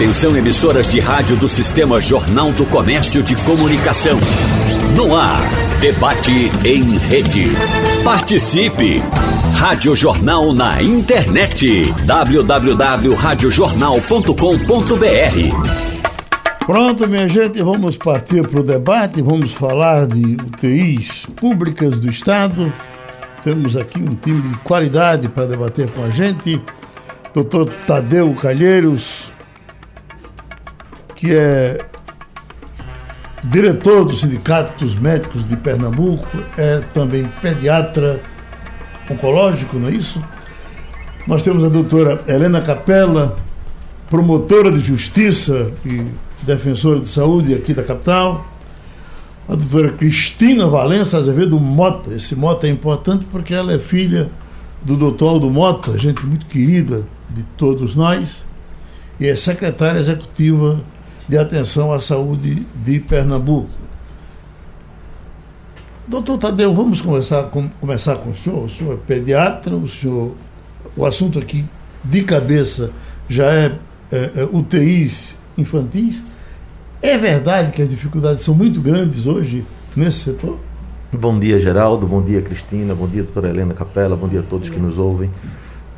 Atenção emissoras de rádio do Sistema Jornal do Comércio de Comunicação. No ar, debate em rede. Participe! Rádio Jornal na internet. www.radiojornal.com.br Pronto, minha gente, vamos partir para o debate. Vamos falar de UTIs públicas do Estado. Temos aqui um time de qualidade para debater com a gente. Doutor Tadeu Calheiros, que é diretor do Sindicato dos Médicos de Pernambuco, é também pediatra oncológico, não é isso? Nós temos a doutora Helena Capella, promotora de justiça e defensora de saúde aqui da capital. A doutora Cristina Valença Azevedo Mota. Esse Mota é importante porque ela é filha do doutor Aldo Mota, gente muito querida de todos nós, e é secretária executiva de atenção à saúde de Pernambuco. Doutor Tadeu, vamos começar com, começar com o senhor. O senhor é pediatra, o senhor. O assunto aqui de cabeça já é, é, é UTIs infantis. É verdade que as dificuldades são muito grandes hoje nesse setor? Bom dia, Geraldo. Bom dia, Cristina. Bom dia, doutora Helena Capela. Bom dia a todos que nos ouvem.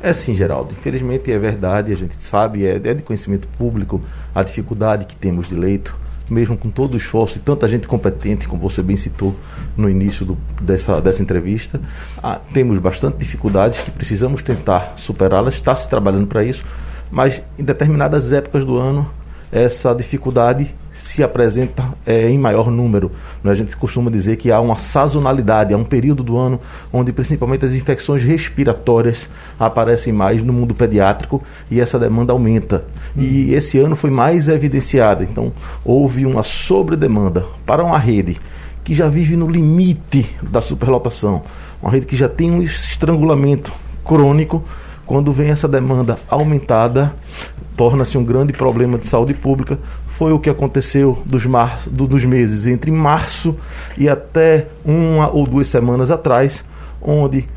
É sim, Geraldo. Infelizmente é verdade, a gente sabe, é, é de conhecimento público a dificuldade que temos de leito mesmo com todo o esforço e tanta gente competente, como você bem citou no início do, dessa, dessa entrevista, ah, temos bastante dificuldades que precisamos tentar superá-las, está se trabalhando para isso, mas em determinadas épocas do ano essa dificuldade se apresenta é, em maior número. Né? A gente costuma dizer que há uma sazonalidade, há um período do ano onde principalmente as infecções respiratórias aparecem mais no mundo pediátrico e essa demanda aumenta. E uhum. esse ano foi mais evidenciada. Então, houve uma sobredemanda para uma rede que já vive no limite da superlotação, uma rede que já tem um estrangulamento crônico. Quando vem essa demanda aumentada, torna-se um grande problema de saúde pública, foi o que aconteceu dos, mar, do, dos meses entre março e até uma ou duas semanas atrás, onde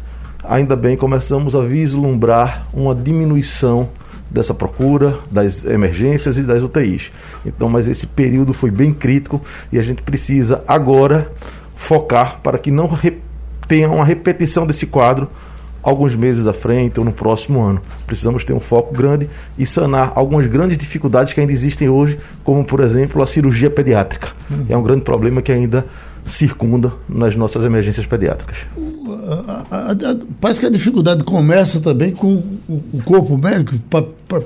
ainda bem começamos a vislumbrar uma diminuição dessa procura, das emergências e das UTIs. Então, mas esse período foi bem crítico e a gente precisa agora focar para que não tenha uma repetição desse quadro alguns meses à frente ou no próximo ano. Precisamos ter um foco grande e sanar algumas grandes dificuldades que ainda existem hoje, como, por exemplo, a cirurgia pediátrica. Uhum. É um grande problema que ainda circunda nas nossas emergências pediátricas. A, a, a, parece que a dificuldade começa também com o, o corpo médico. Pa, pa,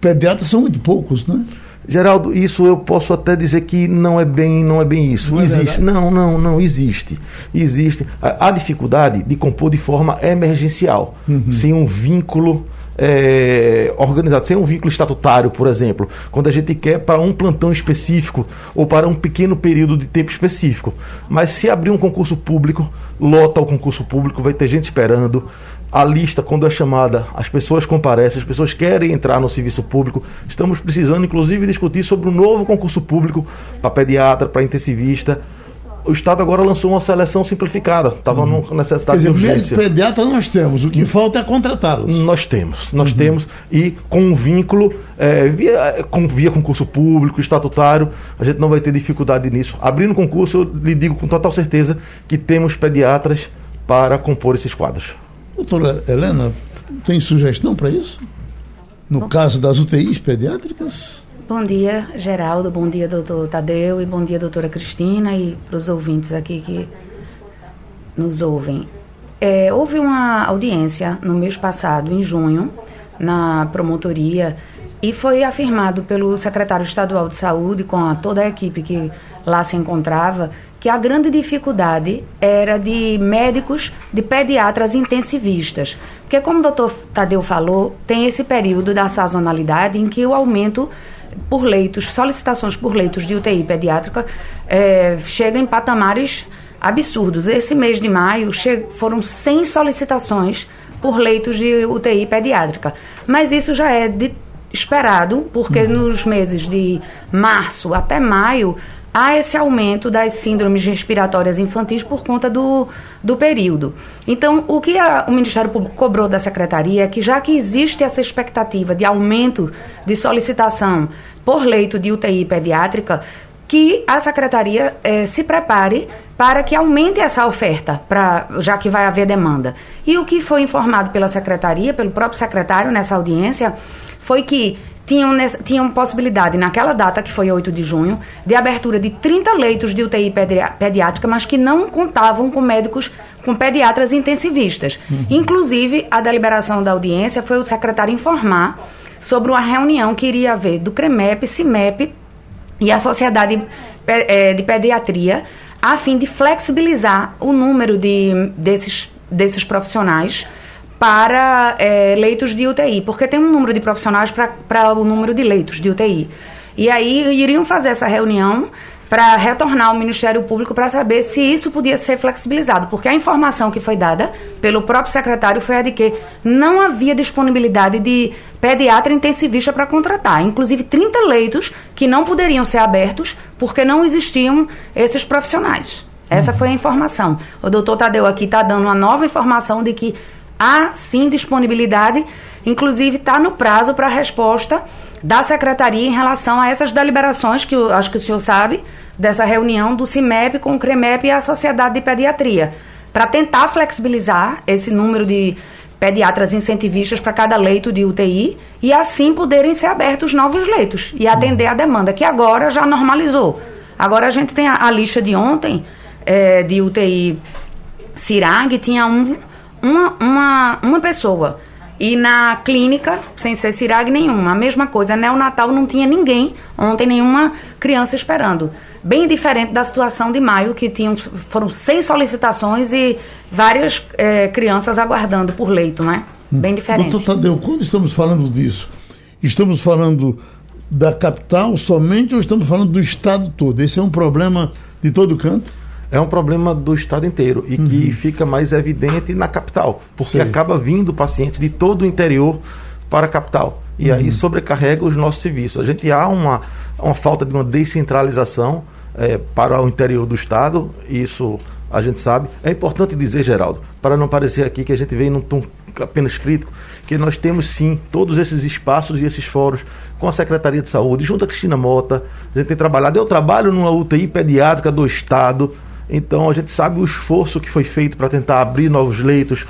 pediatras são muito poucos, né? Geraldo, isso eu posso até dizer que não é bem, não é bem isso. Não é existe. É não, não, não existe. Existe a, a, dificuldade de compor de forma emergencial, uhum. sem um vínculo é, organizado, sem um vínculo estatutário, por exemplo, quando a gente quer para um plantão específico ou para um pequeno período de tempo específico. Mas se abrir um concurso público, lota o concurso público, vai ter gente esperando a lista, quando é chamada, as pessoas comparecem, as pessoas querem entrar no serviço público. Estamos precisando, inclusive, discutir sobre um novo concurso público para pediatra, para intensivista. O Estado agora lançou uma seleção simplificada. Estava uhum. numa necessidade Quer dizer, de urgência. pediatra nós temos. O que falta é contratá-los. Nós temos. Nós uhum. temos. E com um vínculo, é, via, com, via concurso público, estatutário, a gente não vai ter dificuldade nisso. Abrindo concurso, eu lhe digo com total certeza que temos pediatras para compor esses quadros. Doutora Helena, tem sugestão para isso? No bom, caso das UTIs pediátricas? Bom dia, Geraldo. Bom dia, doutor Tadeu. E bom dia, doutora Cristina. E para os ouvintes aqui que nos ouvem. É, houve uma audiência no mês passado, em junho, na promotoria, e foi afirmado pelo secretário estadual de saúde, com a, toda a equipe que lá se encontrava, que a grande dificuldade era de médicos, de pediatras intensivistas. Porque, como o doutor Tadeu falou, tem esse período da sazonalidade em que o aumento por leitos, solicitações por leitos de UTI pediátrica é, chega em patamares absurdos. Esse mês de maio foram 100 solicitações por leitos de UTI pediátrica. Mas isso já é de, esperado, porque uhum. nos meses de março até maio há esse aumento das síndromes respiratórias infantis por conta do, do período. Então, o que a, o Ministério Público cobrou da Secretaria é que, já que existe essa expectativa de aumento de solicitação por leito de UTI pediátrica, que a Secretaria eh, se prepare para que aumente essa oferta, pra, já que vai haver demanda. E o que foi informado pela Secretaria, pelo próprio secretário nessa audiência, foi que tinham, tinham possibilidade, naquela data, que foi 8 de junho, de abertura de 30 leitos de UTI pediátrica, mas que não contavam com médicos, com pediatras intensivistas. Uhum. Inclusive, a deliberação da audiência foi o secretário informar sobre uma reunião que iria haver do CREMEP, CIMEP e a Sociedade eh, de Pediatria, a fim de flexibilizar o número de, desses, desses profissionais para é, leitos de UTI, porque tem um número de profissionais para o número de leitos de UTI. E aí iriam fazer essa reunião para retornar ao Ministério Público para saber se isso podia ser flexibilizado, porque a informação que foi dada pelo próprio secretário foi a de que não havia disponibilidade de pediatra intensivista para contratar, inclusive 30 leitos que não poderiam ser abertos porque não existiam esses profissionais. Essa foi a informação. O doutor Tadeu aqui está dando uma nova informação de que há sim disponibilidade, inclusive está no prazo para a resposta da secretaria em relação a essas deliberações que eu acho que o senhor sabe, dessa reunião do CIMEP com o CREMEP e a Sociedade de Pediatria, para tentar flexibilizar esse número de pediatras incentivistas para cada leito de UTI e assim poderem ser abertos novos leitos e atender a demanda, que agora já normalizou. Agora a gente tem a, a lista de ontem é, de UTI CIRAG, tinha um uma, uma, uma pessoa. E na clínica, sem ser CIRAG nenhuma, a mesma coisa. Neonatal não tinha ninguém, ontem nenhuma criança esperando. Bem diferente da situação de maio, que tinham, foram seis solicitações e várias é, crianças aguardando por leito, né? Bem diferente. Doutor Tadeu, quando estamos falando disso, estamos falando da capital somente ou estamos falando do estado todo? Esse é um problema de todo canto? É um problema do estado inteiro e uhum. que fica mais evidente na capital, porque Sim. acaba vindo pacientes de todo o interior para a capital. E uhum. aí sobrecarrega os nossos serviços. A gente há uma, uma falta de uma descentralização é, para o interior do estado, isso a gente sabe. É importante dizer, Geraldo, para não parecer aqui que a gente vem num tom apenas crítico, que nós temos sim todos esses espaços e esses fóruns com a Secretaria de Saúde, junto a Cristina Mota, a gente tem trabalhado. Eu trabalho numa UTI pediátrica do Estado, então a gente sabe o esforço que foi feito para tentar abrir novos leitos,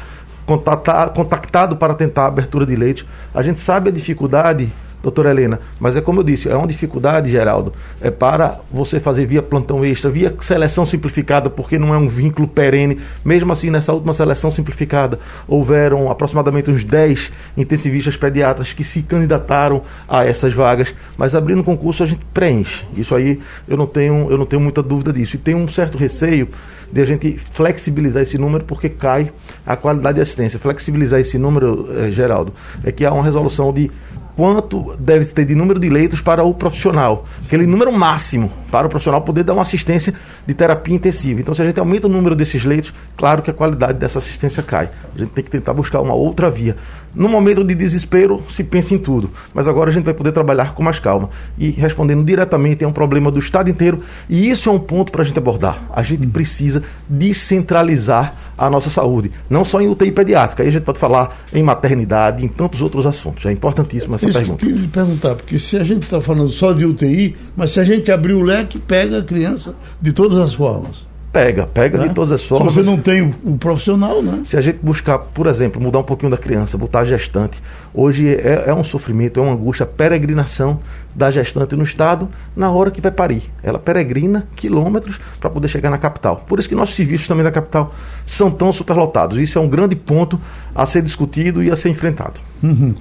contactado para tentar a abertura de leitos. A gente sabe a dificuldade doutora Helena. Mas é como eu disse, é uma dificuldade, Geraldo, é para você fazer via plantão extra, via seleção simplificada, porque não é um vínculo perene. Mesmo assim, nessa última seleção simplificada, houveram aproximadamente uns 10 intensivistas pediatras que se candidataram a essas vagas, mas abrindo concurso a gente preenche. Isso aí eu não tenho, eu não tenho muita dúvida disso. E tem um certo receio de a gente flexibilizar esse número porque cai a qualidade de assistência. Flexibilizar esse número, eh, Geraldo, é que há uma resolução de quanto deve ter de número de leitos para o profissional. Aquele número máximo para o profissional poder dar uma assistência de terapia intensiva. Então, se a gente aumenta o número desses leitos, claro que a qualidade dessa assistência cai. A gente tem que tentar buscar uma outra via. No momento de desespero, se pensa em tudo, mas agora a gente vai poder trabalhar com mais calma. E respondendo diretamente, é um problema do Estado inteiro, e isso é um ponto para a gente abordar. A gente precisa descentralizar a nossa saúde, não só em UTI pediátrica, aí a gente pode falar em maternidade, em tantos outros assuntos. É importantíssima essa isso pergunta. Eu queria perguntar, porque se a gente está falando só de UTI, mas se a gente abrir o leque, pega a criança de todas as formas. Pega, pega né? de todas as formas. Se você não tem o, o, profissional, né? Se a gente buscar, por exemplo, mudar um pouquinho da criança, botar a gestante, hoje é, é um sofrimento, é uma angústia, a peregrinação da gestante no estado na hora que vai parir. Ela peregrina quilômetros para poder chegar na capital. Por isso que nossos serviços também da capital são tão superlotados. Isso é um grande ponto a ser discutido e a ser enfrentado. Uhum.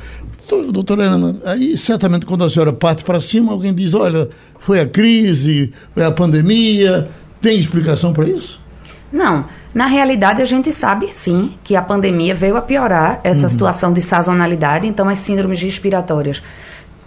Doutora Ana, aí certamente quando a senhora parte para cima, alguém diz, olha, foi a crise, foi a pandemia, tem explicação para isso? Não. Na realidade, a gente sabe sim que a pandemia veio a piorar essa uhum. situação de sazonalidade, então as síndromes respiratórias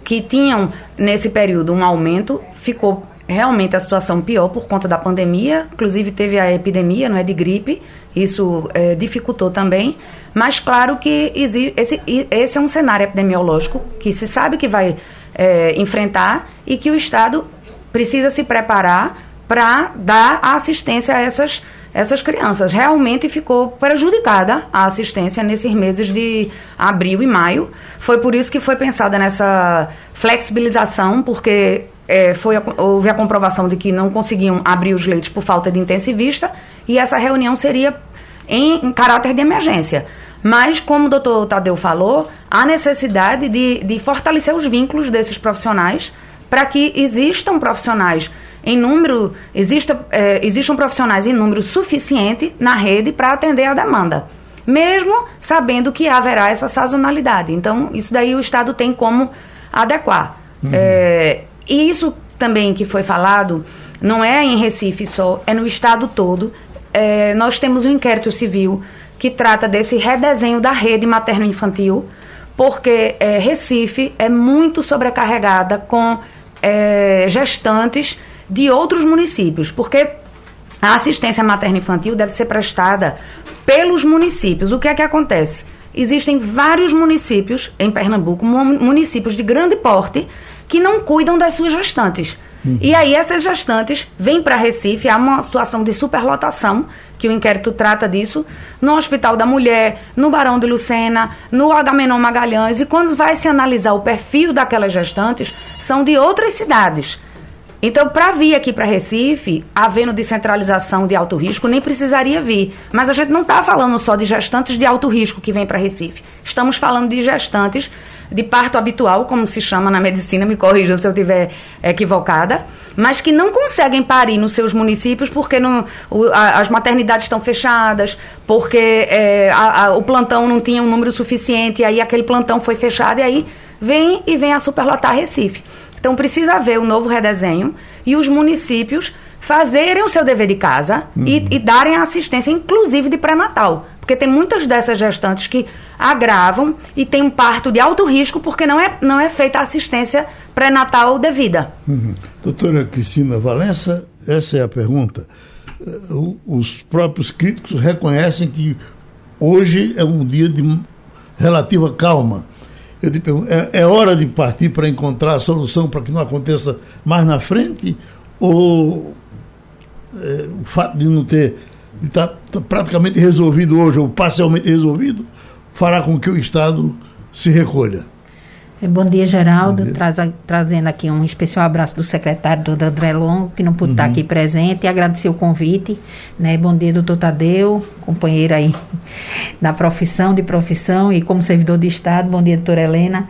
que tinham nesse período um aumento, ficou realmente a situação pior por conta da pandemia, inclusive teve a epidemia, não é de gripe, isso é, dificultou também, mas claro que esse, esse é um cenário epidemiológico que se sabe que vai é, enfrentar e que o Estado precisa se preparar para dar assistência a essas, essas crianças. Realmente ficou prejudicada a assistência nesses meses de abril e maio. Foi por isso que foi pensada nessa flexibilização, porque é, foi, houve a comprovação de que não conseguiam abrir os leitos por falta de intensivista, e essa reunião seria em, em caráter de emergência. Mas, como o doutor Tadeu falou, há necessidade de, de fortalecer os vínculos desses profissionais para que existam profissionais em número, exista, é, existam profissionais em número suficiente na rede para atender a demanda, mesmo sabendo que haverá essa sazonalidade. Então, isso daí o Estado tem como adequar. Uhum. É, e isso também que foi falado, não é em Recife só, é no Estado todo. É, nós temos um inquérito civil que trata desse redesenho da rede materno-infantil, porque é, Recife é muito sobrecarregada com é, gestantes de outros municípios, porque a assistência materno-infantil deve ser prestada pelos municípios. O que é que acontece? Existem vários municípios em Pernambuco, municípios de grande porte, que não cuidam das suas gestantes. Uhum. E aí essas gestantes vêm para Recife, há uma situação de superlotação, que o inquérito trata disso, no Hospital da Mulher, no Barão de Lucena, no Agamenon Magalhães, e quando vai se analisar o perfil daquelas gestantes, são de outras cidades. Então, para vir aqui para Recife, havendo descentralização de alto risco, nem precisaria vir. Mas a gente não está falando só de gestantes de alto risco que vêm para Recife. Estamos falando de gestantes de parto habitual, como se chama na medicina, me corrijam se eu estiver equivocada, mas que não conseguem parir nos seus municípios porque não, o, a, as maternidades estão fechadas, porque é, a, a, o plantão não tinha um número suficiente, e aí aquele plantão foi fechado, e aí vem e vem a superlotar Recife. Então precisa haver um novo redesenho e os municípios fazerem o seu dever de casa uhum. e, e darem assistência, inclusive de pré-natal. Porque tem muitas dessas gestantes que agravam e tem um parto de alto risco porque não é, não é feita a assistência pré-natal devida. Uhum. Doutora Cristina Valença, essa é a pergunta. Uh, os próprios críticos reconhecem que hoje é um dia de relativa calma. Eu te pergunto, é, é hora de partir para encontrar a solução para que não aconteça mais na frente? Ou é, o fato de não ter está tá praticamente resolvido hoje, ou parcialmente resolvido, fará com que o Estado se recolha. É, bom dia, Geraldo. Bom dia. Traz, trazendo aqui um especial abraço do secretário, doutor André Longo, que não pôde uhum. estar aqui presente, e agradecer o convite. Né? Bom dia, doutor Tadeu, companheiro aí da profissão, de profissão e como servidor de Estado. Bom dia, doutora Helena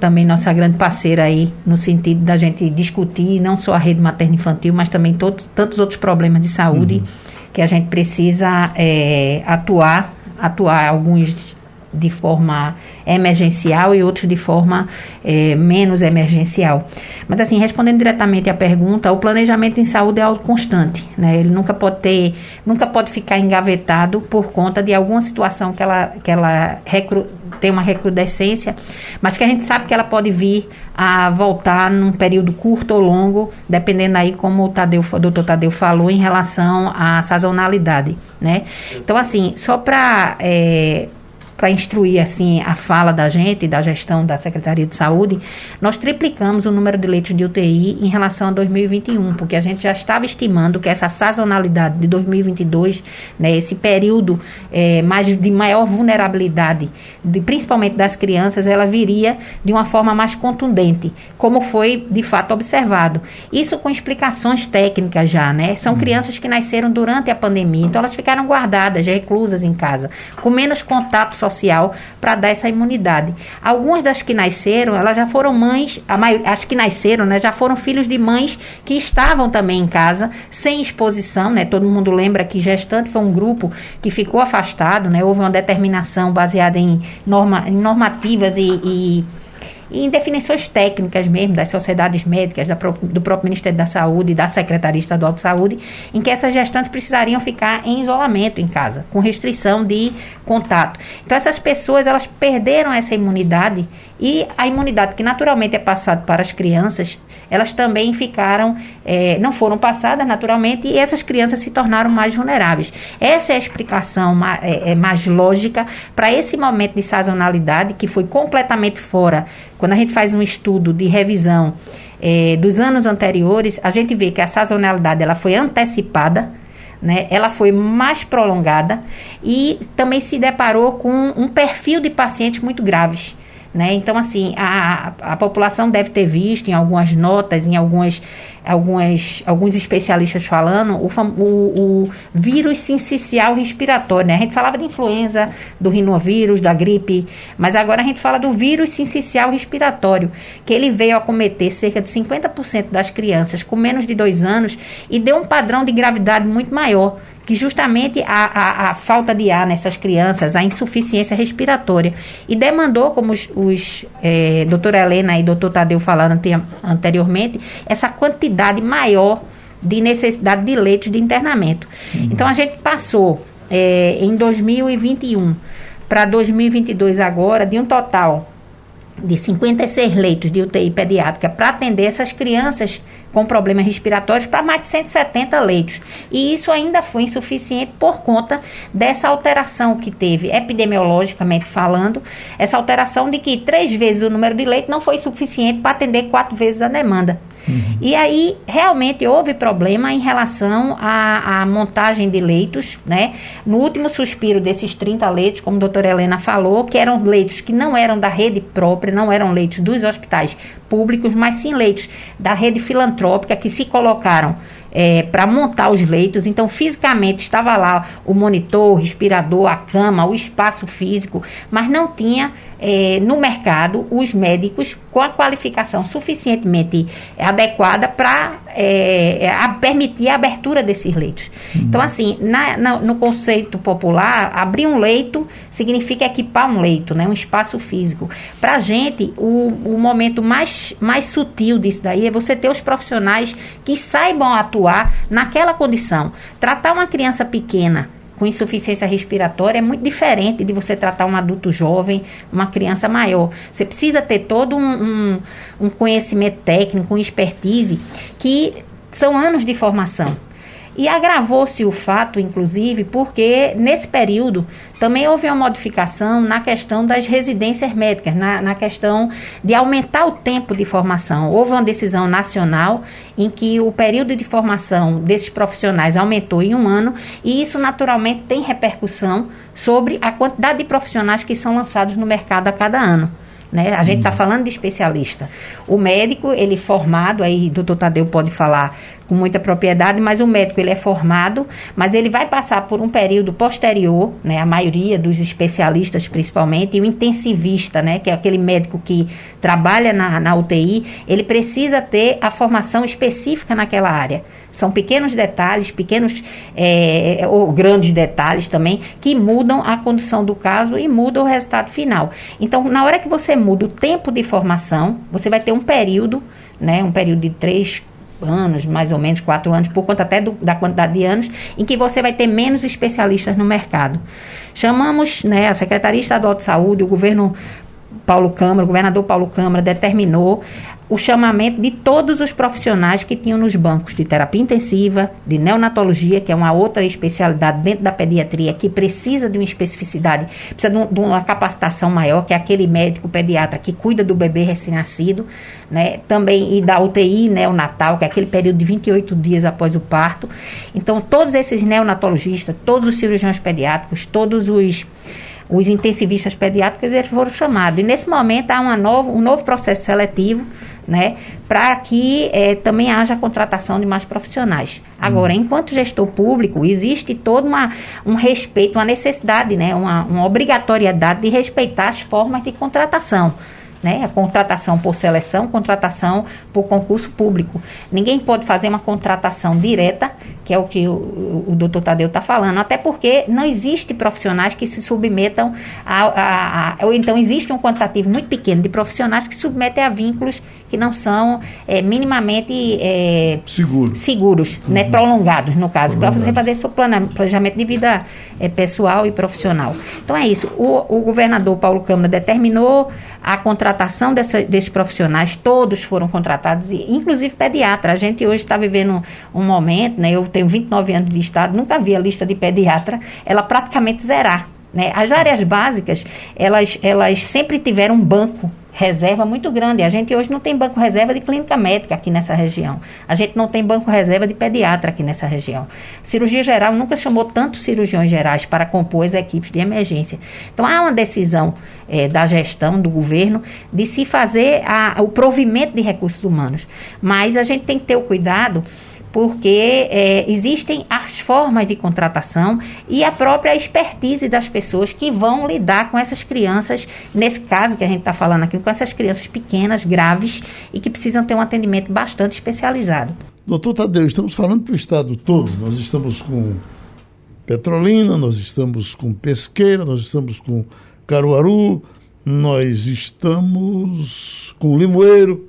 também nossa grande parceira aí, no sentido da gente discutir não só a rede materno-infantil, mas também todos, tantos outros problemas de saúde uhum. que a gente precisa é, atuar, atuar alguns de forma emergencial e outros de forma é, menos emergencial. Mas assim, respondendo diretamente à pergunta, o planejamento em saúde é algo constante, né? Ele nunca pode ter, nunca pode ficar engavetado por conta de alguma situação que ela, que ela recru, tem uma recrudescência, mas que a gente sabe que ela pode vir a voltar num período curto ou longo, dependendo aí como o, Tadeu, o doutor Tadeu falou em relação à sazonalidade, né? Então, assim, só para é, para instruir assim a fala da gente, da gestão da Secretaria de Saúde, nós triplicamos o número de leitos de UTI em relação a 2021, porque a gente já estava estimando que essa sazonalidade de 2022, né, esse período é, mais de maior vulnerabilidade, de, principalmente das crianças, ela viria de uma forma mais contundente, como foi de fato observado. Isso com explicações técnicas já, né? São uhum. crianças que nasceram durante a pandemia, então elas ficaram guardadas, reclusas em casa, com menos contato social social para dar essa imunidade. Algumas das que nasceram, elas já foram mães, maioria, as que nasceram, né, já foram filhos de mães que estavam também em casa, sem exposição, né? Todo mundo lembra que gestante foi um grupo que ficou afastado, né? Houve uma determinação baseada em, norma, em normativas e, e e em definições técnicas mesmo das sociedades médicas, da, do próprio Ministério da Saúde da Secretaria Estadual de Saúde, em que essas gestantes precisariam ficar em isolamento em casa, com restrição de contato. Então essas pessoas elas perderam essa imunidade e a imunidade que naturalmente é passada para as crianças, elas também ficaram, é, não foram passadas naturalmente e essas crianças se tornaram mais vulneráveis. Essa é a explicação mais, é, é mais lógica para esse momento de sazonalidade que foi completamente fora quando a gente faz um estudo de revisão é, dos anos anteriores, a gente vê que a sazonalidade ela foi antecipada, né? ela foi mais prolongada e também se deparou com um perfil de pacientes muito graves. Né? Então, assim, a, a população deve ter visto em algumas notas, em algumas, algumas, alguns especialistas falando, o, o, o vírus sincicial respiratório. Né? A gente falava de influenza, do rinovírus, da gripe, mas agora a gente fala do vírus sincicial respiratório, que ele veio acometer cerca de 50% das crianças com menos de dois anos e deu um padrão de gravidade muito maior que justamente a, a, a, falta de ar nessas crianças, a insuficiência respiratória. E demandou, como os, os é, doutora Helena e doutor Tadeu falaram ante, anteriormente, essa quantidade maior de necessidade de leitos de internamento. Uhum. Então a gente passou é, em 2021 para 2022 agora de um total de 56 leitos de UTI pediátrica para atender essas crianças com problemas respiratórios para mais de 170 leitos. E isso ainda foi insuficiente por conta dessa alteração que teve, epidemiologicamente falando, essa alteração de que três vezes o número de leitos não foi suficiente para atender quatro vezes a demanda. Uhum. E aí, realmente, houve problema em relação à, à, montagem de leitos, né? No último suspiro desses 30 leitos, como a doutora Helena falou, que eram leitos que não eram da rede própria, não eram leitos dos hospitais públicos, mas sim leitos da rede filantrópica que se colocaram é, para montar os leitos. Então, fisicamente estava lá o monitor, o respirador, a cama, o espaço físico, mas não tinha é, no mercado os médicos com a qualificação suficientemente adequada para é, a permitir a abertura desses leitos. Uhum. Então, assim, na, na, no conceito popular, abrir um leito significa equipar um leito, né, um espaço físico. Para a gente, o, o momento mais, mais sutil disso daí é você ter os profissionais que saibam atuar naquela condição. Tratar uma criança pequena com insuficiência respiratória é muito diferente de você tratar um adulto jovem, uma criança maior. Você precisa ter todo um, um, um conhecimento técnico, um expertise, que são anos de formação. E agravou-se o fato, inclusive, porque nesse período também houve uma modificação na questão das residências médicas, na, na questão de aumentar o tempo de formação. Houve uma decisão nacional em que o período de formação desses profissionais aumentou em um ano, e isso naturalmente tem repercussão sobre a quantidade de profissionais que são lançados no mercado a cada ano. Né? A gente está uhum. falando de especialista. O médico, ele formado, aí o doutor Tadeu pode falar com muita propriedade, mas o médico ele é formado, mas ele vai passar por um período posterior, né, a maioria dos especialistas principalmente, e o intensivista, né, que é aquele médico que trabalha na, na UTI, ele precisa ter a formação específica naquela área. São pequenos detalhes, pequenos é, ou grandes detalhes também, que mudam a condição do caso e mudam o resultado final. Então, na hora que você muda o tempo de formação, você vai ter um período, né, um período de três, anos, mais ou menos quatro anos, por conta até do, da quantidade de anos, em que você vai ter menos especialistas no mercado. Chamamos né, a Secretaria Estadual de Saúde, o governo Paulo Câmara, o governador Paulo Câmara determinou o chamamento de todos os profissionais que tinham nos bancos de terapia intensiva, de neonatologia, que é uma outra especialidade dentro da pediatria que precisa de uma especificidade, precisa de, um, de uma capacitação maior, que é aquele médico pediatra que cuida do bebê recém-nascido, né? Também e da UTI neonatal, que é aquele período de 28 dias após o parto. Então, todos esses neonatologistas, todos os cirurgiões pediátricos, todos os os intensivistas pediátricos eles foram chamados. E nesse momento há uma novo, um novo processo seletivo né, para que é, também haja a contratação de mais profissionais. Agora, hum. enquanto gestor público, existe todo uma, um respeito, uma necessidade, né, uma, uma obrigatoriedade de respeitar as formas de contratação né? A contratação por seleção, contratação por concurso público. Ninguém pode fazer uma contratação direta, que é o que o, o doutor Tadeu está falando, até porque não existe profissionais que se submetam a, a, a, Ou então existe um quantitativo muito pequeno de profissionais que se submetem a vínculos que não são é, minimamente é, Seguro. seguros, né? uhum. né? prolongados, no caso, para você fazer seu planejamento de vida é, pessoal e profissional. Então é isso. O, o governador Paulo Câmara determinou a contratação dessa, desses profissionais, todos foram contratados, inclusive pediatra. A gente hoje está vivendo um momento, né, eu tenho 29 anos de Estado, nunca vi a lista de pediatra, ela praticamente zerar. Né? As áreas básicas, elas, elas sempre tiveram um banco reserva muito grande. A gente hoje não tem banco reserva de clínica médica aqui nessa região. A gente não tem banco reserva de pediatra aqui nessa região. Cirurgia geral nunca chamou tantos cirurgiões gerais para compor as equipes de emergência. Então há uma decisão é, da gestão do governo de se fazer a, o provimento de recursos humanos. Mas a gente tem que ter o cuidado porque é, existem as formas de contratação e a própria expertise das pessoas que vão lidar com essas crianças, nesse caso que a gente está falando aqui, com essas crianças pequenas, graves e que precisam ter um atendimento bastante especializado. Doutor Tadeu, estamos falando para o estado todo, nós estamos com Petrolina, nós estamos com Pesqueira, nós estamos com Caruaru, nós estamos com Limoeiro.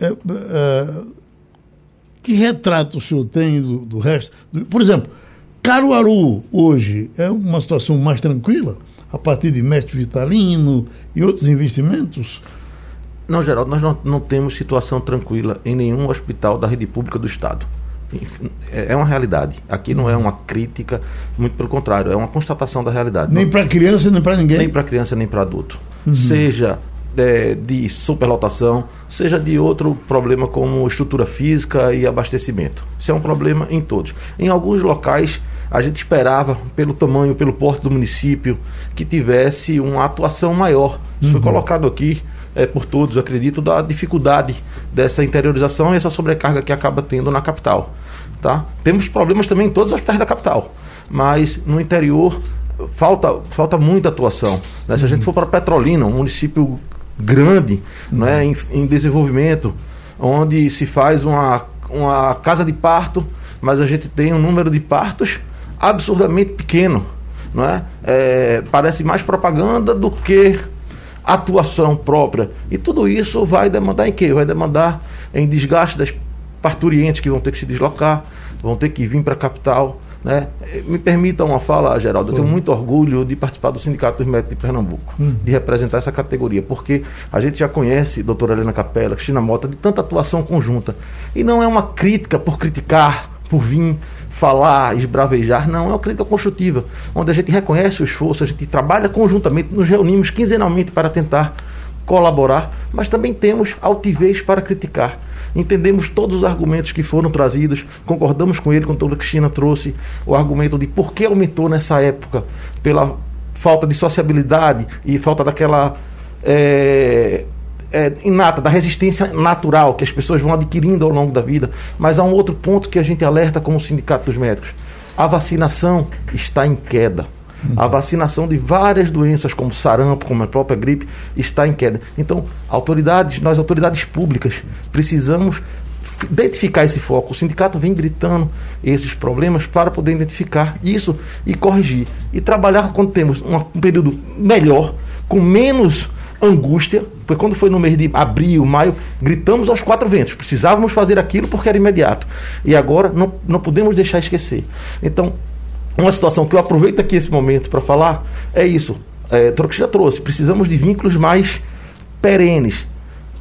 É, é, que retrato o senhor tem do, do resto? Do, por exemplo, Caruaru hoje é uma situação mais tranquila, a partir de mestre Vitalino e outros investimentos? Não, Geraldo, nós não, não temos situação tranquila em nenhum hospital da rede pública do Estado. É, é uma realidade. Aqui não é uma crítica, muito pelo contrário, é uma constatação da realidade. Nem para criança, nem para ninguém? Nem para criança, nem para adulto. Uhum. Seja é, de superlotação, seja de outro problema como estrutura física e abastecimento. Isso é um problema em todos. Em alguns locais, a gente esperava, pelo tamanho, pelo porte do município, que tivesse uma atuação maior. Isso uhum. foi colocado aqui é, por todos, acredito, da dificuldade dessa interiorização e essa sobrecarga que acaba tendo na capital. Tá? Temos problemas também em todos os hospitais da capital, mas no interior falta, falta muita atuação. Né? Se a gente for para Petrolina, um município grande né, em, em, desenvolvimento, onde se faz uma, uma casa de parto, mas a gente tem um número de partos absurdamente pequeno. Não é? é parece mais propaganda do que atuação própria. E tudo isso vai demandar em quê? Vai demandar em desgaste das parturientes que vão ter que se deslocar, vão ter que vir para a capital, né? Me permita uma fala, Geraldo. Eu tenho muito orgulho de participar do Sindicato dos Médicos de Pernambuco, hum. de representar essa categoria, porque a gente já conhece a doutora Helena Capela, Cristina Mota, de tanta atuação conjunta. E não é uma crítica por criticar, por vir falar, esbravejar, não, é uma crítica construtiva, onde a gente reconhece o esforço, a gente trabalha conjuntamente, nos reunimos quinzenalmente para tentar colaborar, mas também temos altivez para criticar. Entendemos todos os argumentos que foram trazidos, concordamos com ele, com tudo que Cristina trouxe, o argumento de por que aumentou nessa época, pela falta de sociabilidade e falta daquela é, é, inata, da resistência natural que as pessoas vão adquirindo ao longo da vida. Mas há um outro ponto que a gente alerta como Sindicato dos Médicos: a vacinação está em queda. A vacinação de várias doenças, como sarampo, como a própria gripe, está em queda. Então, autoridades, nós, autoridades públicas, precisamos identificar esse foco. O sindicato vem gritando esses problemas para poder identificar isso e corrigir. E trabalhar quando temos um período melhor, com menos angústia, porque quando foi no mês de abril, maio, gritamos aos quatro ventos. Precisávamos fazer aquilo porque era imediato. E agora não, não podemos deixar esquecer. Então, uma situação que eu aproveito aqui esse momento para falar é isso. É, Troco já trouxe. Precisamos de vínculos mais perenes.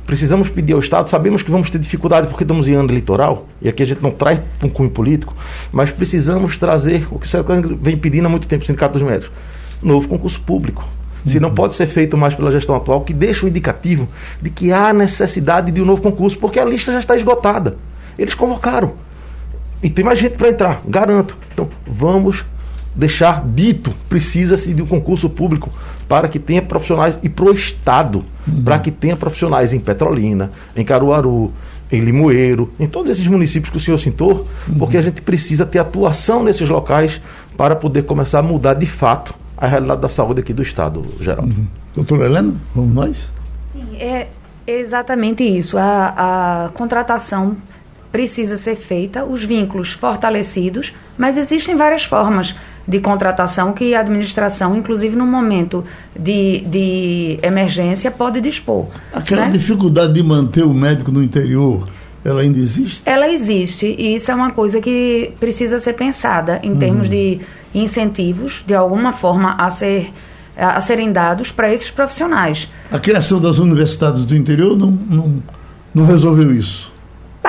Precisamos pedir ao Estado. Sabemos que vamos ter dificuldade porque estamos em ano eleitoral, e aqui a gente não traz um cunho político, mas precisamos trazer o que o Secretario vem pedindo há muito tempo, o Sindicato dos Médicos: novo concurso público. Se não uhum. pode ser feito mais pela gestão atual, que deixa o indicativo de que há necessidade de um novo concurso, porque a lista já está esgotada. Eles convocaram. E tem mais gente para entrar, garanto. Então, vamos deixar dito, precisa-se de um concurso público para que tenha profissionais e para o Estado, uhum. para que tenha profissionais em Petrolina, em Caruaru, em Limoeiro, em todos esses municípios que o senhor citou, uhum. porque a gente precisa ter atuação nesses locais para poder começar a mudar de fato a realidade da saúde aqui do Estado, Geraldo. Uhum. Doutora Helena, vamos nós? Sim, é exatamente isso. A, a contratação precisa ser feita, os vínculos fortalecidos, mas existem várias formas de contratação que a administração, inclusive no momento de, de emergência, pode dispor. Aquela né? dificuldade de manter o médico no interior, ela ainda existe? Ela existe e isso é uma coisa que precisa ser pensada em uhum. termos de incentivos, de alguma forma, a, ser, a, serem dados para esses profissionais. A criação das universidades do interior não, não, não resolveu isso?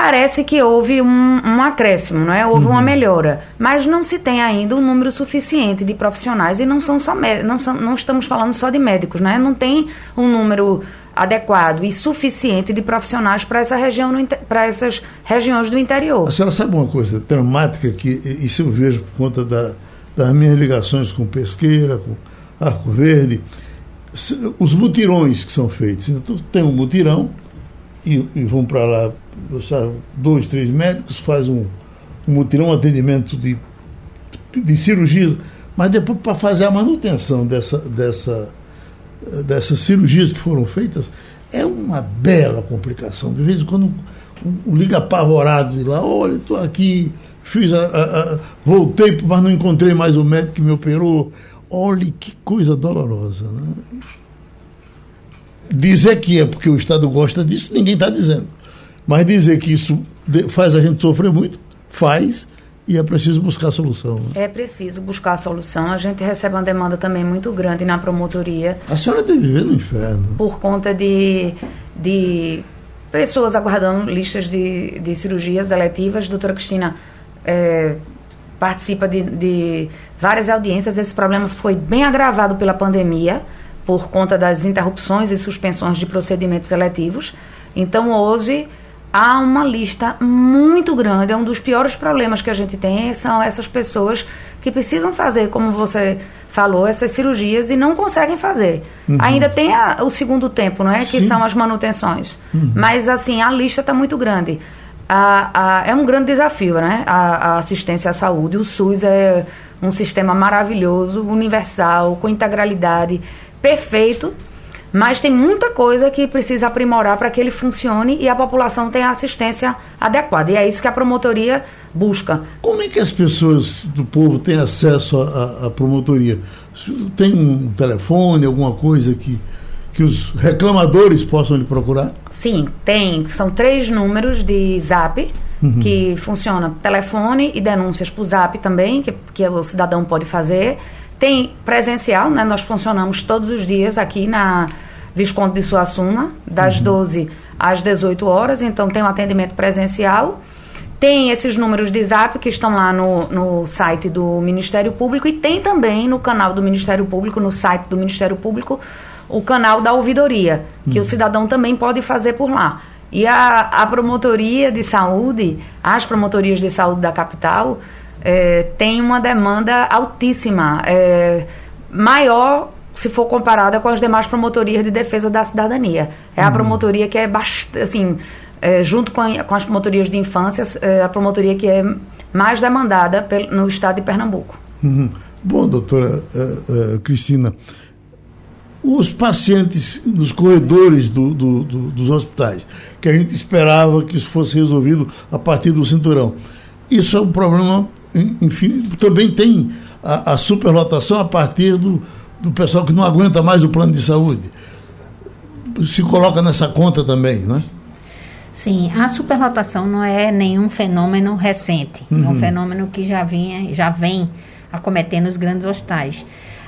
Parece que houve um, um acréscimo, não é? Houve uhum. uma melhora, mas não se tem ainda um número suficiente de profissionais e não são só não, são, não estamos falando só de médicos, né? Não tem um número adequado e suficiente de profissionais para essa região para essas regiões do interior. A senhora sabe uma coisa dramática que isso eu vejo por conta da, das minhas ligações com Pesqueira, com Arco Verde, os mutirões que são feitos. Então tem um mutirão e, e vão para lá dois, três médicos, faz um, um mutirão, um atendimento de, de cirurgia, mas depois para fazer a manutenção dessa, dessa dessas cirurgias que foram feitas, é uma bela complicação. De vez em quando um, um liga apavorado de lá, olha, estou aqui, fiz a, a, a, voltei, mas não encontrei mais o médico que me operou. Olha que coisa dolorosa. Né? Dizer que é porque o Estado gosta disso, ninguém está dizendo. Mas dizer que isso faz a gente sofrer muito, faz e é preciso buscar solução. Né? É preciso buscar solução. A gente recebe uma demanda também muito grande na promotoria. A senhora deve viver no inferno. Por conta de, de pessoas aguardando listas de, de cirurgias eletivas. Doutora Cristina é, participa de, de várias audiências. Esse problema foi bem agravado pela pandemia, por conta das interrupções e suspensões de procedimentos eletivos. Então, hoje há uma lista muito grande. É um dos piores problemas que a gente tem são essas pessoas que precisam fazer, como você falou, essas cirurgias e não conseguem fazer. Uhum. Ainda tem a, o segundo tempo, não é? Que Sim. são as manutenções. Uhum. Mas assim, a lista está muito grande. A, a, é um grande desafio, né? A, a, assistência à saúde. O SUS é um sistema maravilhoso, universal, com integralidade, perfeito mas tem muita coisa que precisa aprimorar para que ele funcione e a população tenha assistência adequada. E é isso que a promotoria busca. Como é que as pessoas do povo têm acesso à, promotoria? Tem um telefone, alguma coisa que, que os reclamadores possam lhe procurar? Sim, tem. São três números de zap. Uhum. que funciona telefone e denúncias por zap também, que, que o cidadão pode fazer. Tem presencial, né? Nós funcionamos todos os dias aqui na Visconde de Suassuna, das uhum. 12 às 18 horas, então tem um atendimento presencial. Tem esses números de zap que estão lá no, no site do Ministério Público e tem também no canal do Ministério Público, no site do Ministério Público, o canal da ouvidoria, que uhum. o cidadão também pode fazer por lá. E a, a promotoria de saúde, as promotorias de saúde da capital, é, tem uma demanda altíssima, é, maior se for comparada com as demais promotorias de defesa da cidadania. É uhum. a promotoria que é bastante, assim, é, junto com, a, com, as promotorias de infância, é a promotoria que é mais demandada no estado de Pernambuco. Uhum. Bom, doutora uh, uh, Cristina, os pacientes nos corredores do, do, do, dos hospitais, que a gente esperava que isso fosse resolvido a partir do cinturão. Isso é um problema, enfim, também tem a, a superlotação a partir do, do pessoal que não aguenta mais o plano de saúde. Se coloca nessa conta também, não é? Sim, a superlotação não é nenhum fenômeno recente, uhum. é um uhum. fenômeno que já vinha, já vem acometendo os grandes hospitais.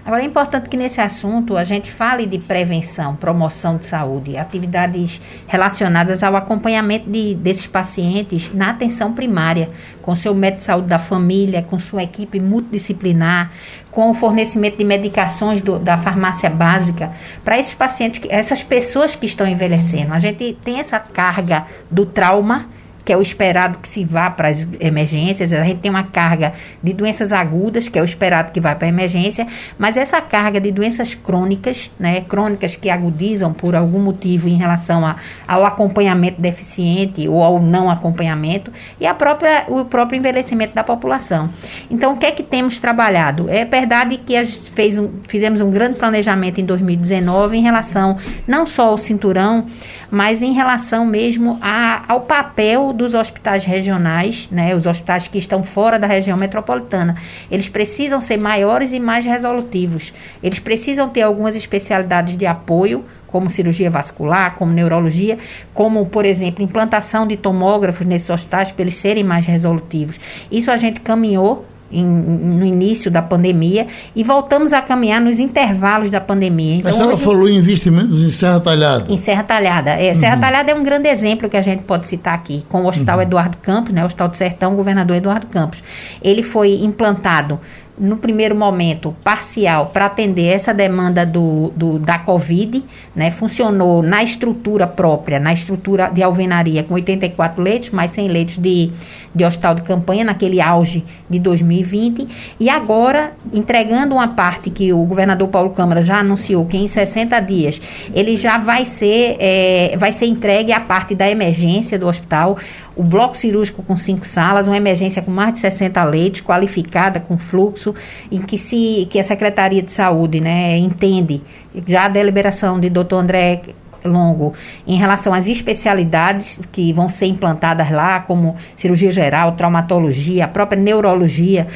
Agora, é importante que nesse assunto a gente fale de prevenção, promoção de saúde, atividades relacionadas ao acompanhamento de, desses pacientes na atenção primária, com seu médico de saúde da família, com sua equipe multidisciplinar, com o fornecimento de medicações do, da farmácia básica para esses pacientes, essas pessoas que estão envelhecendo. A gente tem essa carga do trauma que é o esperado que se vá para as emergências. A gente tem uma carga de doenças agudas, que é o esperado que vai para a emergência, mas essa carga de doenças crônicas, né, crônicas que agudizam por algum motivo em relação a, ao acompanhamento deficiente ou ao não acompanhamento e a própria, o próprio envelhecimento da população. Então, o que é que temos trabalhado? É verdade que fez um, fizemos um grande planejamento em 2019 em relação não só ao cinturão, mas em relação mesmo a, ao papel dos hospitais regionais, né, os hospitais que estão fora da região metropolitana. Eles precisam ser maiores e mais resolutivos. Eles precisam ter algumas especialidades de apoio, como cirurgia vascular, como neurologia, como, por exemplo, implantação de tomógrafos nesses hospitais para eles serem mais resolutivos. Isso a gente caminhou em, no início da pandemia e voltamos a caminhar nos intervalos da pandemia. Então, a senhora hoje, falou em investimentos em Serra Talhada. Em Serra Talhada. É, Serra uhum. Talhada é um grande exemplo que a gente pode citar aqui, com o Hospital uhum. Eduardo Campos, né, o Hospital do Sertão, o governador Eduardo Campos. Ele foi implantado no primeiro momento, parcial, para atender essa demanda do, do, da Covid, né? Funcionou na estrutura própria, na estrutura de alvenaria, com 84 leitos, mais 100 leitos de, de hospital de campanha, naquele auge de 2020. E agora, entregando uma parte que o governador Paulo Câmara já anunciou, que em 60 dias ele já vai ser, é, vai ser entregue a parte da emergência do hospital, o bloco cirúrgico com cinco salas, uma emergência com mais de 60 leitos, qualificada, com fluxo, em que, se, que a Secretaria de Saúde né, entende, já a deliberação de doutor André longo em relação às especialidades que vão ser implantadas lá, como cirurgia geral, traumatologia, a própria neurologia,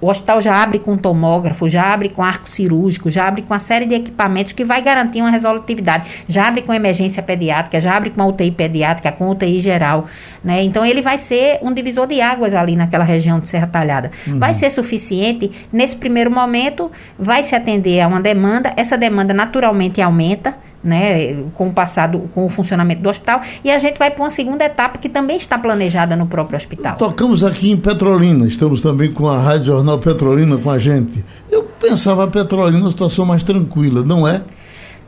o hospital já abre com tomógrafo, já abre com arco cirúrgico, já abre com uma série de equipamentos que vai garantir uma resolutividade. Já abre com emergência pediátrica, já abre com uma UTI pediátrica, com UTI geral. Né? Então, ele vai ser um divisor de águas ali naquela região de Serra Talhada. Uhum. Vai ser suficiente? Nesse primeiro momento, vai se atender a uma demanda. Essa demanda naturalmente aumenta né, com o passado, com o funcionamento do hospital, e a gente vai para uma segunda etapa que também está planejada no próprio hospital. Tocamos aqui em Petrolina, estamos também com a Rádio Jornal Petrolina com a gente. Eu pensava a Petrolina uma situação mais tranquila, não é?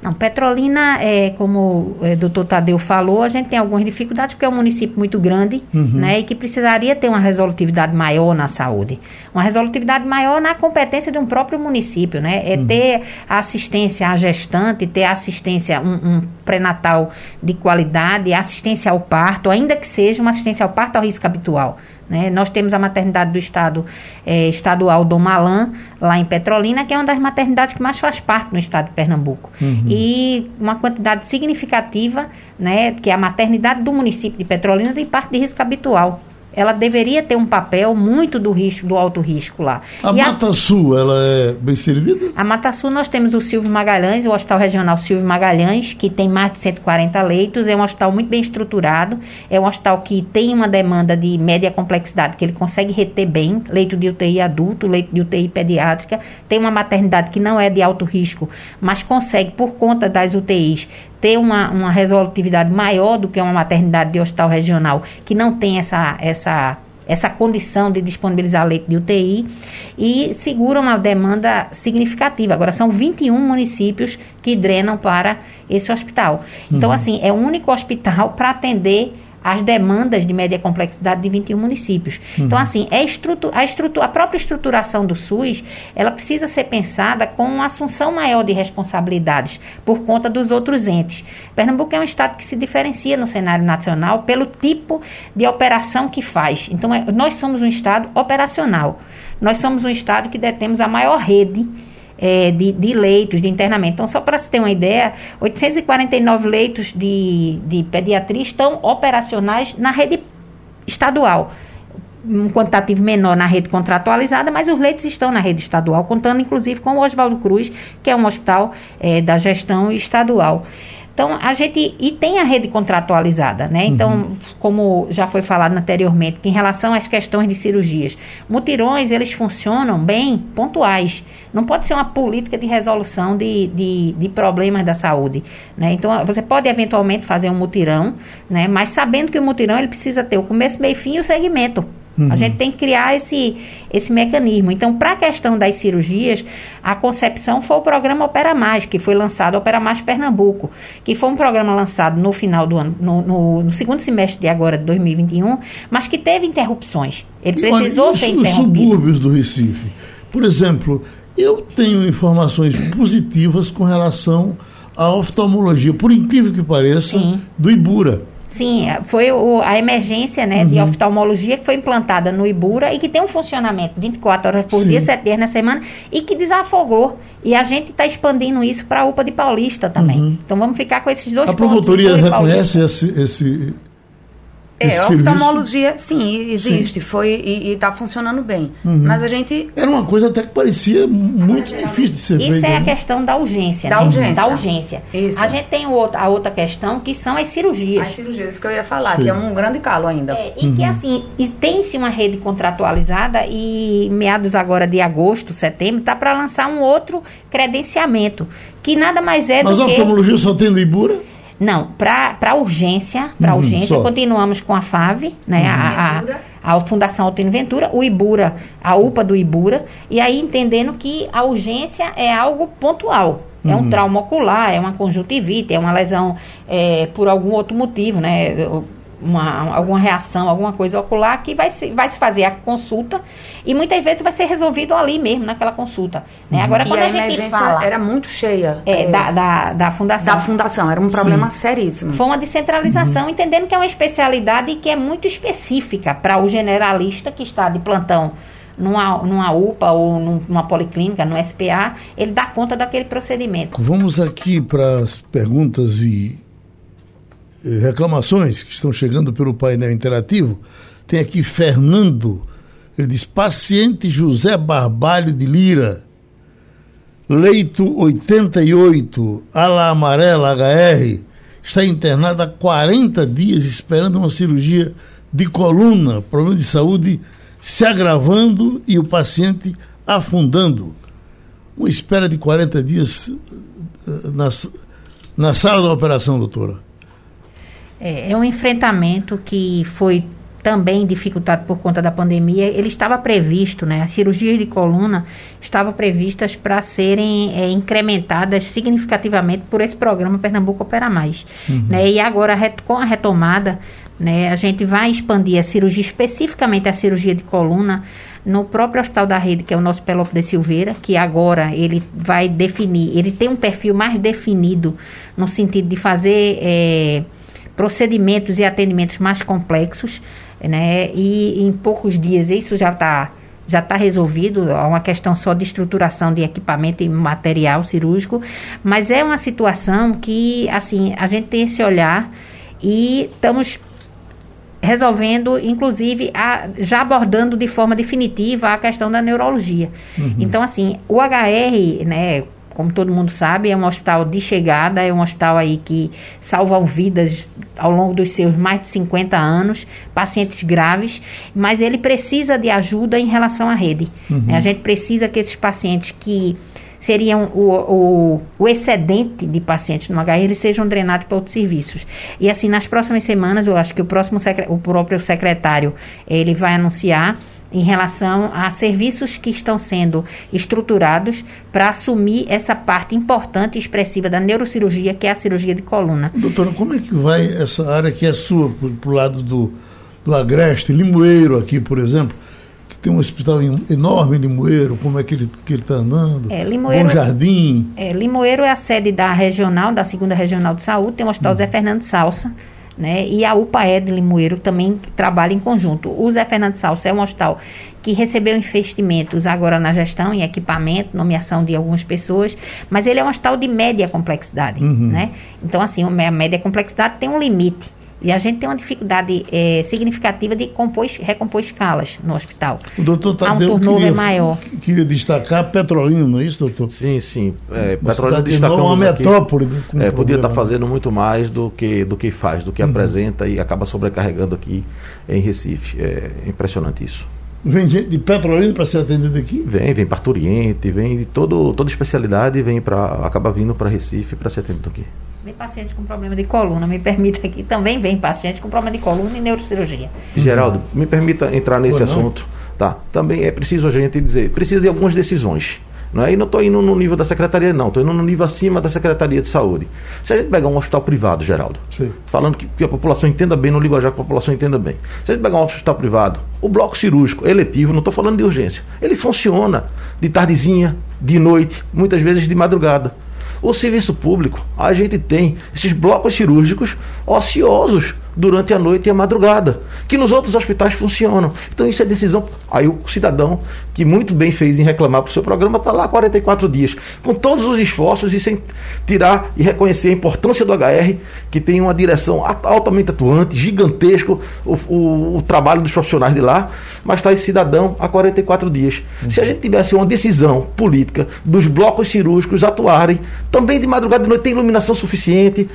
Não, Petrolina, é, como o é, doutor Tadeu falou, a gente tem algumas dificuldades porque é um município muito grande uhum. né, e que precisaria ter uma resolutividade maior na saúde. Uma resolutividade maior na competência de um próprio município, né? É uhum. ter assistência à gestante, ter assistência, um, um pré-natal de qualidade, assistência ao parto, ainda que seja uma assistência ao parto ao risco habitual. Né? Nós temos a maternidade do estado é, estadual do Malan, lá em Petrolina, que é uma das maternidades que mais faz parte no estado de Pernambuco. Uhum. E uma quantidade significativa, né, que é a maternidade do município de Petrolina, tem parte de risco habitual ela deveria ter um papel muito do risco, do alto risco lá. A e Mata a, Sul, ela é bem servida? A Mata Sul nós temos o Silvio Magalhães, o Hospital Regional Silvio Magalhães, que tem mais de 140 leitos, é um hospital muito bem estruturado, é um hospital que tem uma demanda de média complexidade, que ele consegue reter bem, leito de UTI adulto, leito de UTI pediátrica, tem uma maternidade que não é de alto risco, mas consegue, por conta das UTIs, ter uma, uma resolutividade maior do que uma maternidade de hospital regional que não tem essa, essa, essa condição de disponibilizar leite de UTI e segura uma demanda significativa. Agora, são 21 municípios que drenam para esse hospital. Então, uhum. assim, é o único hospital para atender as demandas de média complexidade de 21 municípios. Uhum. Então, assim, é estrutura, a, estrutura, a própria estruturação do SUS, ela precisa ser pensada com uma assunção maior de responsabilidades por conta dos outros entes. Pernambuco é um estado que se diferencia no cenário nacional pelo tipo de operação que faz. Então, é, nós somos um estado operacional. Nós somos um estado que detemos a maior rede é, de, de, leitos de internamento. Então, só para se ter uma ideia, 849 leitos de, de pediatria estão operacionais na rede estadual um quantitativo menor na rede contratualizada, mas os leitos estão na rede estadual, contando inclusive com o Oswaldo Cruz, que é um hospital é, da gestão estadual. Então, a gente. E tem a rede contratualizada, né? Então, uhum. como já foi falado anteriormente, que em relação às questões de cirurgias, mutirões, eles funcionam bem pontuais. Não pode ser uma política de resolução de, de, de problemas da saúde. Né? Então, você pode eventualmente fazer um mutirão, né? mas sabendo que o mutirão ele precisa ter o começo, meio fim e o segmento. Uhum. A gente tem que criar esse, esse mecanismo. Então, para a questão das cirurgias, a concepção foi o programa Opera Mais, que foi lançado, Opera Mais Pernambuco, que foi um programa lançado no final do ano, no, no, no segundo semestre de agora, de 2021, mas que teve interrupções. Ele precisou ser interrompido. Os subúrbios do Recife. Por exemplo, eu tenho informações positivas com relação à oftalmologia, por incrível que pareça, Sim. do Ibura. Sim, é, foi o, a emergência né, uhum. de oftalmologia que foi implantada no Ibura e que tem um funcionamento 24 horas por Sim. dia, 7 dias na semana e que desafogou. E a gente está expandindo isso para a UPA de Paulista também. Uhum. Então vamos ficar com esses dois a pontos. A promotoria reconhece esse, esse, é, oftalmologia, sim, existe, sim. foi e está funcionando bem. Uhum. Mas a gente. Era uma coisa até que parecia muito difícil de ser Isso feita. é a né? questão da urgência. Da né? urgência. Da urgência. Isso. A gente tem o, a outra questão que são as cirurgias. As cirurgias que eu ia falar, sim. que é um grande calo ainda. É, e uhum. que assim, tem-se uma rede contratualizada e meados agora de agosto, setembro, está para lançar um outro credenciamento. Que nada mais é Mas do que. Mas a oftalmologia só tem no Ibura? Não, para urgência, para uhum, urgência, só. continuamos com a FAV, né? Uhum. A, a, a, Fundação Altino Ventura, o Ibura, a UPA do Ibura, e aí entendendo que a urgência é algo pontual. É um uhum. trauma ocular, é uma conjuntivite, é uma lesão é, por algum outro motivo, né? Uma, alguma reação, alguma coisa ocular, que vai se, vai se fazer a consulta e muitas vezes vai ser resolvido ali mesmo, naquela consulta. Né? Uhum. Agora, quando e a, a gente fala... era muito cheia. É, é, da, da, da fundação. Da fundação, era um problema Sim. seríssimo. Foi uma descentralização, uhum. entendendo que é uma especialidade que é muito específica para o generalista que está de plantão numa, numa UPA ou numa policlínica, no SPA, ele dá conta daquele procedimento. Vamos aqui para as perguntas e reclamações que estão chegando pelo painel interativo. Tem aqui Fernando, ele diz: paciente José Barbalho de Lira, leito 88, ala amarela HR, está internado há 40 dias esperando uma cirurgia de coluna, problema de saúde se agravando e o paciente afundando. Uma espera de 40 dias eh, na, na sala da operação, doutora. É, é um enfrentamento que foi também dificultado por conta da pandemia, ele estava previsto, né? As cirurgias de coluna estavam previstas para serem é, incrementadas significativamente por esse programa Pernambuco Opera Mais, uhum. né? E agora com a retomada, né? A gente vai expandir a cirurgia especificamente a cirurgia de coluna no próprio Hospital da Rede, que é o nosso Pelopo de Silveira, que agora ele vai definir, ele tem um perfil mais definido no sentido de fazer é, procedimentos e atendimentos mais complexos, né? E em poucos dias isso já está já está resolvido, é uma questão só de estruturação de equipamento e material cirúrgico, mas é uma situação que, assim, a gente tem esse olhar e estamos resolvendo, inclusive, a, já abordando de forma definitiva a questão da neurologia. Uhum. Então, assim, o HR, né, como todo mundo sabe, é um hospital de chegada, é um hospital aí que salva vidas ao longo dos seus mais de 50 anos, pacientes graves, mas ele precisa de ajuda em relação à rede. Uhum. A gente precisa que esses pacientes que seriam o, o, o, excedente de pacientes no HR, eles sejam drenados para outros serviços. E assim, nas próximas semanas, eu acho que o próximo o próprio secretário, ele vai anunciar em relação a serviços que estão sendo estruturados para assumir essa parte importante e expressiva da neurocirurgia, que é a cirurgia de coluna. Doutora, como é que vai essa área que é sua, para o lado do, do Agreste, Limoeiro aqui, por exemplo? que Tem um hospital enorme em Limoeiro, como é que ele que está andando? É, Limoeiro, Bom Jardim. É, Limoeiro é a sede da regional, da segunda regional de saúde, tem o Hospital hum. Zé Fernando Salsa, né? E a UPAE de Limoeiro também trabalha em conjunto. O Zé Fernando Salso é um hospital que recebeu investimentos agora na gestão em equipamento, nomeação de algumas pessoas, mas ele é um hospital de média complexidade, uhum. né? Então, assim, a média complexidade tem um limite. E a gente tem uma dificuldade é, significativa de compor, recompor escalas no hospital. O doutor Tadeu Há um queria, maior. Queria destacar Petrolina, não é isso, doutor? Sim, sim. É, Petrolina destacamos uma metrópole. Aqui, é, podia estar tá fazendo muito mais do que, do que faz, do que uhum. apresenta e acaba sobrecarregando aqui em Recife. É impressionante isso. Vem gente de Petrolina para ser atendido aqui? Vem, vem Parturiente, vem de todo, toda especialidade, vem para acaba vindo para Recife para ser atendido aqui. Vem paciente com problema de coluna, me permita aqui, também vem paciente com problema de coluna e neurocirurgia. Geraldo, me permita entrar nesse assunto. Tá, também é preciso a gente dizer, precisa de algumas decisões. Não é? E não estou indo no nível da secretaria, não. Estou indo no nível acima da Secretaria de Saúde. Se a gente pegar um hospital privado, Geraldo, Sim. falando que, que, a população entenda bem, no linguajar que a população entenda bem. Se a gente pegar um hospital privado, o bloco cirúrgico eletivo, não estou falando de urgência, ele funciona de tardezinha, de noite, muitas vezes de madrugada. O serviço público, a gente tem esses blocos cirúrgicos ociosos durante a noite e a madrugada, que nos outros hospitais funcionam. Então isso é decisão. Aí o cidadão, que muito bem fez em reclamar para o seu programa, está lá há 44 dias, com todos os esforços e sem tirar e reconhecer a importância do HR, que tem uma direção altamente atuante, gigantesco o, o, o trabalho dos profissionais de lá, mas está esse cidadão há 44 dias. Uhum. Se a gente tivesse uma decisão política dos blocos cirúrgicos atuarem, também de madrugada e noite tem iluminação suficiente,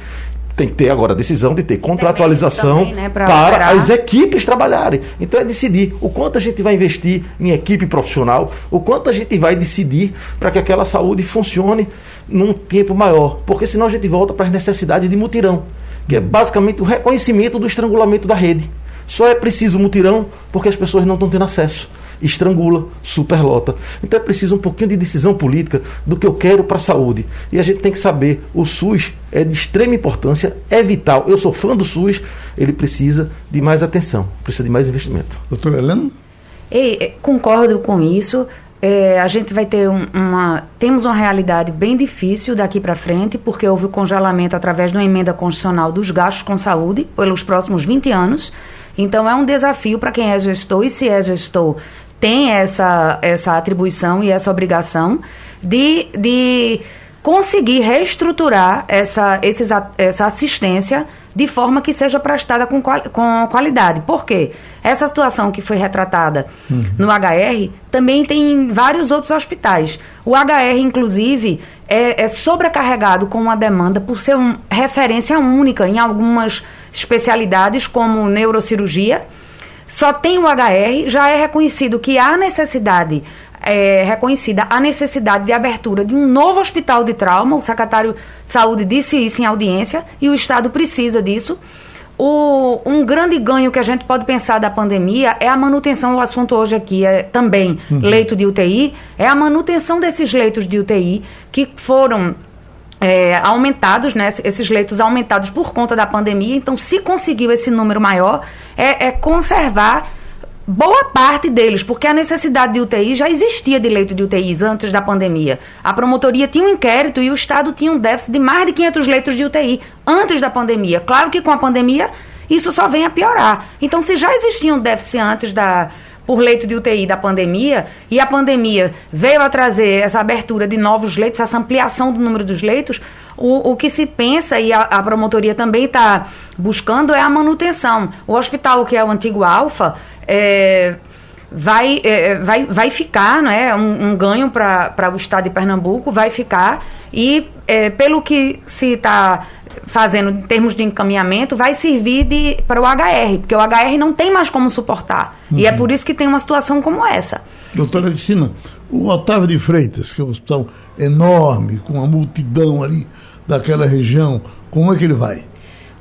tem que ter agora a decisão de ter contratualização também, né, para as equipes trabalharem. Então é decidir o quanto a gente vai investir em equipe profissional, o quanto a gente vai decidir para que aquela saúde funcione num tempo maior, porque senão a gente volta para as necessidades de mutirão, que é basicamente o reconhecimento do estrangulamento da rede. Só é preciso mutirão porque as pessoas não estão tendo acesso estrangula, superlota. Então é preciso um pouquinho de decisão política do que eu quero para a saúde. E a gente tem que saber, o SUS é de extrema importância, é vital. Eu sou fã do SUS, ele precisa de mais atenção, precisa de mais investimento. Doutora Helena? E, concordo com isso. É, a gente vai ter um, uma. Temos uma realidade bem difícil daqui para frente, porque houve o congelamento através de uma emenda constitucional dos gastos com saúde pelos próximos 20 anos. Então é um desafio para quem é gestor, e se é gestor, tem essa, essa atribuição e essa obrigação de, de conseguir reestruturar essa, esses, essa assistência de forma que seja prestada com, com qualidade. Por quê? Essa situação que foi retratada uhum. no HR também tem em vários outros hospitais. O HR, inclusive, é, é sobrecarregado com uma demanda por ser uma referência única em algumas especialidades, como neurocirurgia só tem o HR, já é reconhecido que há necessidade, é, reconhecida a necessidade de abertura de um novo hospital de trauma. O secretário de Saúde disse isso em audiência e o Estado precisa disso. O, um grande ganho que a gente pode pensar da pandemia é a manutenção, o assunto hoje aqui é também uhum. leito de UTI, é a manutenção desses leitos de UTI que foram é, aumentados, né, esses leitos aumentados por conta da pandemia. Então, se conseguiu esse número maior, é, é, conservar boa parte deles, porque a necessidade de UTI já existia de leito de UTIs antes da pandemia. A promotoria tinha um inquérito e o Estado tinha um déficit de mais de 500 leitos de UTI antes da pandemia. Claro que com a pandemia isso só vem a piorar. Então, se já existia um déficit antes da por leito de UTI da pandemia, e a pandemia veio a trazer essa abertura de novos leitos, essa ampliação do número dos leitos, o, o que se pensa, e a, a promotoria também está buscando, é a manutenção. O hospital, que é o antigo Alfa, é, vai, é, vai, vai ficar, não é? Um, um ganho para o estado de Pernambuco, vai ficar, e é, pelo que se está fazendo em termos de encaminhamento vai servir para o HR, porque o HR não tem mais como suportar. Uhum. E é uhum. por isso que tem uma situação como essa. Doutora Cristina, o Otávio de Freitas, que é um hospital enorme, com uma multidão ali daquela região, como é que ele vai?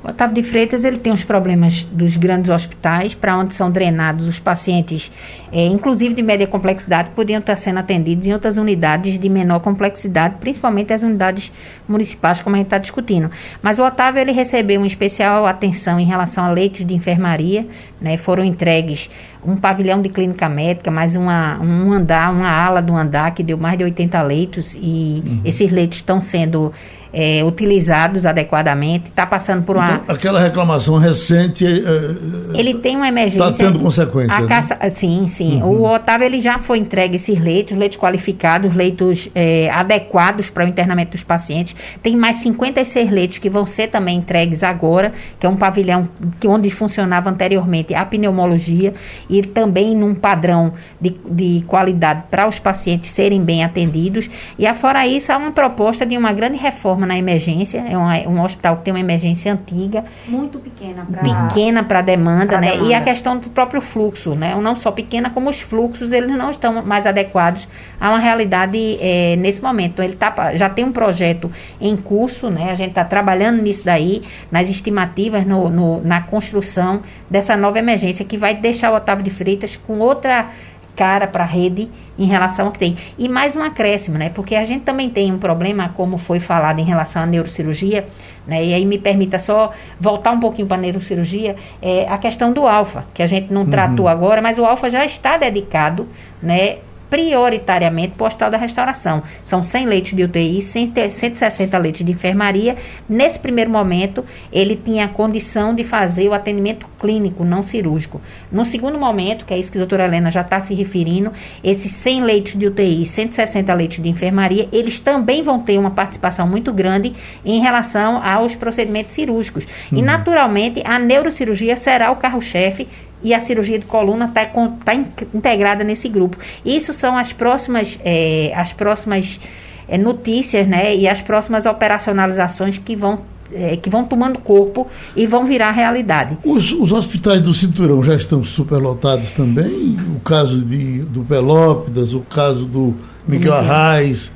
O Otávio de Freitas ele tem os problemas dos grandes hospitais, para onde são drenados os pacientes, é, inclusive de média complexidade, podiam estar sendo atendidos em outras unidades de menor complexidade, principalmente as unidades municipais, como a gente está discutindo. Mas o Otávio ele recebeu uma especial atenção em relação a leitos de enfermaria, né, foram entregues um pavilhão de clínica médica, mais uma, um andar, uma ala do andar que deu mais de 80 leitos e uhum. esses leitos estão sendo é, utilizados adequadamente, está passando por uma. Então, aquela reclamação recente. É, ele tem uma emergência. Está tendo consequências. Né? Caça, sim, sim. Uhum. O Otávio ele já foi entregue esses leitos, leitos qualificados, leitos é, adequados para o internamento dos pacientes. Tem mais 56 leitos que vão ser também entregues agora, que é um pavilhão que, onde funcionava anteriormente a pneumologia, e também num padrão de, de qualidade para os pacientes serem bem atendidos. E afora isso, há uma proposta de uma grande reforma na emergência, é um, um hospital que tem uma emergência antiga. Muito pequena para Pequena para a demanda, né? Demanda. E a questão do próprio fluxo, né? Não só pequena, como os fluxos, eles não estão mais adequados a uma realidade é, nesse momento. Ele tá, já tem um projeto em curso, né? A gente está trabalhando nisso daí, nas estimativas, no, no, na construção dessa nova emergência, que vai deixar o Otávio de Freitas com outra cara para a rede em relação ao que tem. E mais um acréscimo, né? Porque a gente também tem um problema, como foi falado em relação à neurocirurgia, né? E aí me permita só voltar um pouquinho para a neurocirurgia, é a questão do alfa, que a gente não uhum. tratou agora, mas o alfa já está dedicado, né? Prioritariamente para o Hospital da Restauração. São 100 leitos de UTI, 160 leitos de enfermaria. Nesse primeiro momento, ele tinha a condição de fazer o atendimento clínico, não cirúrgico. No segundo momento, que é isso que a doutora Helena já está se referindo, esses 100 leitos de UTI, 160 leitos de enfermaria, eles também vão ter uma participação muito grande em relação aos procedimentos cirúrgicos. Uhum. E, naturalmente, a neurocirurgia será o carro-chefe e a cirurgia de coluna está tá integrada nesse grupo. Isso são as próximas, é, as próximas é, notícias né, e as próximas operacionalizações que vão é, que vão tomando corpo e vão virar realidade. Os, os, hospitais do cinturão já estão superlotados também? O caso de, do Pelópidas, o caso do Miguel Arraes,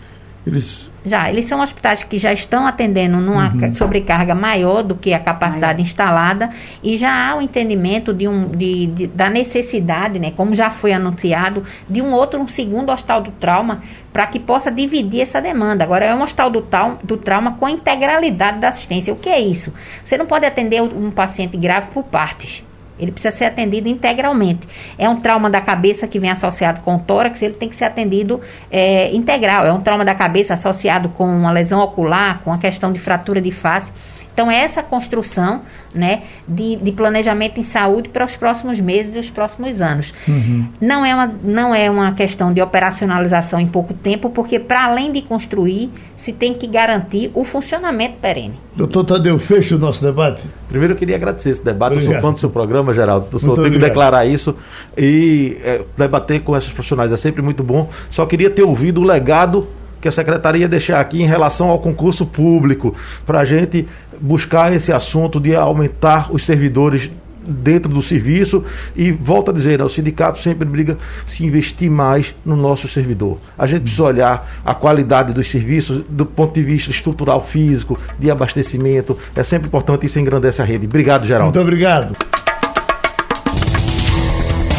eles já, eles são hospitais que já estão atendendo numa uhum. sobrecarga maior do que a capacidade maior. instalada e já há o entendimento de um, de, de, da necessidade, né, como já foi anunciado, de um outro, um segundo hospital do trauma para que possa dividir essa demanda. Agora, é um hospital do, trauma, do trauma com a integralidade da assistência. O que é isso? Você não pode atender um paciente grave por partes. Ele precisa ser atendido integralmente. É um trauma da cabeça que vem associado com o tórax, ele tem que ser atendido é, integral. É um trauma da cabeça associado com uma lesão ocular, com a questão de fratura de face. Então, é essa construção né, de, de, planejamento em saúde para os próximos meses e os próximos anos. Uhum. Não, é uma, não é uma questão de operacionalização em pouco tempo, porque para além de construir, se tem que garantir o funcionamento perene. Doutor Tadeu, fecha o nosso debate. Primeiro eu queria agradecer esse debate, obrigado. eu sou fã do seu programa, Geraldo. Eu só tenho que declarar isso e é, debater com esses profissionais é sempre muito bom. Só queria ter ouvido o legado que a secretaria deixar aqui em relação ao concurso público, para a gente buscar esse assunto de aumentar os servidores dentro do serviço e volta a dizer, né, o sindicato sempre briga se investir mais no nosso servidor. A gente precisa olhar a qualidade dos serviços do ponto de vista estrutural, físico, de abastecimento. É sempre importante isso engrandece a rede. Obrigado, Geraldo. Muito obrigado.